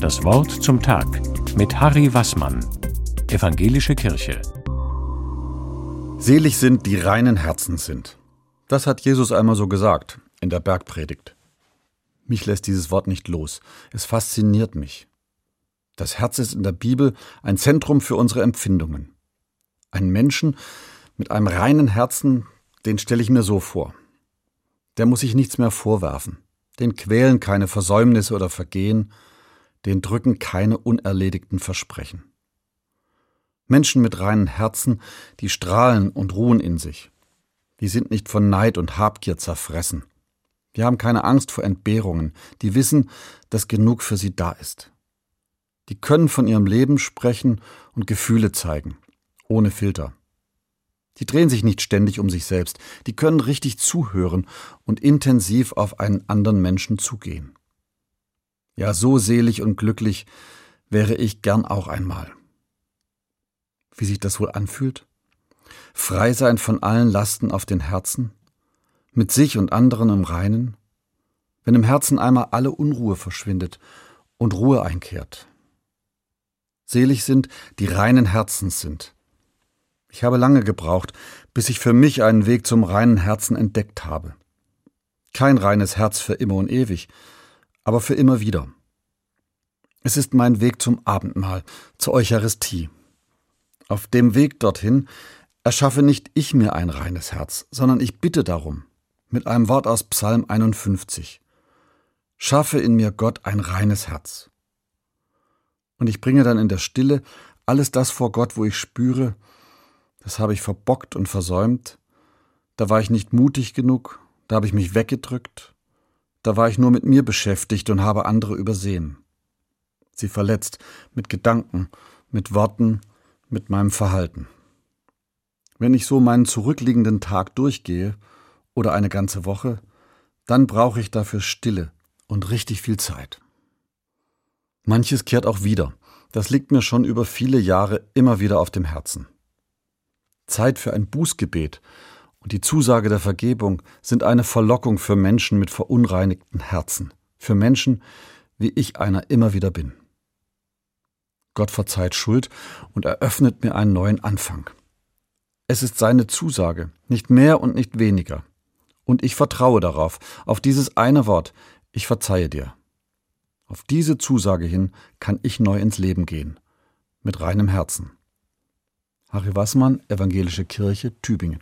Das Wort zum Tag mit Harry Wassmann, Evangelische Kirche. Selig sind, die reinen Herzens sind. Das hat Jesus einmal so gesagt in der Bergpredigt. Mich lässt dieses Wort nicht los. Es fasziniert mich. Das Herz ist in der Bibel ein Zentrum für unsere Empfindungen. Ein Menschen mit einem reinen Herzen, den stelle ich mir so vor. Der muss sich nichts mehr vorwerfen. Den quälen keine Versäumnisse oder Vergehen, den drücken keine unerledigten Versprechen. Menschen mit reinen Herzen, die strahlen und ruhen in sich. Die sind nicht von Neid und Habgier zerfressen. Die haben keine Angst vor Entbehrungen, die wissen, dass genug für sie da ist. Die können von ihrem Leben sprechen und Gefühle zeigen, ohne Filter. Die drehen sich nicht ständig um sich selbst, die können richtig zuhören und intensiv auf einen anderen Menschen zugehen. Ja, so selig und glücklich wäre ich gern auch einmal. Wie sich das wohl anfühlt? Frei sein von allen Lasten auf den Herzen? Mit sich und anderen im Reinen? Wenn im Herzen einmal alle Unruhe verschwindet und Ruhe einkehrt. Selig sind, die reinen Herzens sind, ich habe lange gebraucht, bis ich für mich einen Weg zum reinen Herzen entdeckt habe. Kein reines Herz für immer und ewig, aber für immer wieder. Es ist mein Weg zum Abendmahl, zur Eucharistie. Auf dem Weg dorthin erschaffe nicht ich mir ein reines Herz, sondern ich bitte darum, mit einem Wort aus Psalm 51. Schaffe in mir Gott ein reines Herz. Und ich bringe dann in der Stille alles das vor Gott, wo ich spüre, das habe ich verbockt und versäumt. Da war ich nicht mutig genug, da habe ich mich weggedrückt, da war ich nur mit mir beschäftigt und habe andere übersehen. Sie verletzt mit Gedanken, mit Worten, mit meinem Verhalten. Wenn ich so meinen zurückliegenden Tag durchgehe oder eine ganze Woche, dann brauche ich dafür Stille und richtig viel Zeit. Manches kehrt auch wieder. Das liegt mir schon über viele Jahre immer wieder auf dem Herzen. Zeit für ein Bußgebet und die Zusage der Vergebung sind eine Verlockung für Menschen mit verunreinigten Herzen, für Menschen, wie ich einer immer wieder bin. Gott verzeiht Schuld und eröffnet mir einen neuen Anfang. Es ist seine Zusage, nicht mehr und nicht weniger. Und ich vertraue darauf, auf dieses eine Wort, ich verzeihe dir. Auf diese Zusage hin kann ich neu ins Leben gehen, mit reinem Herzen. Harry Wassmann, Evangelische Kirche, Tübingen.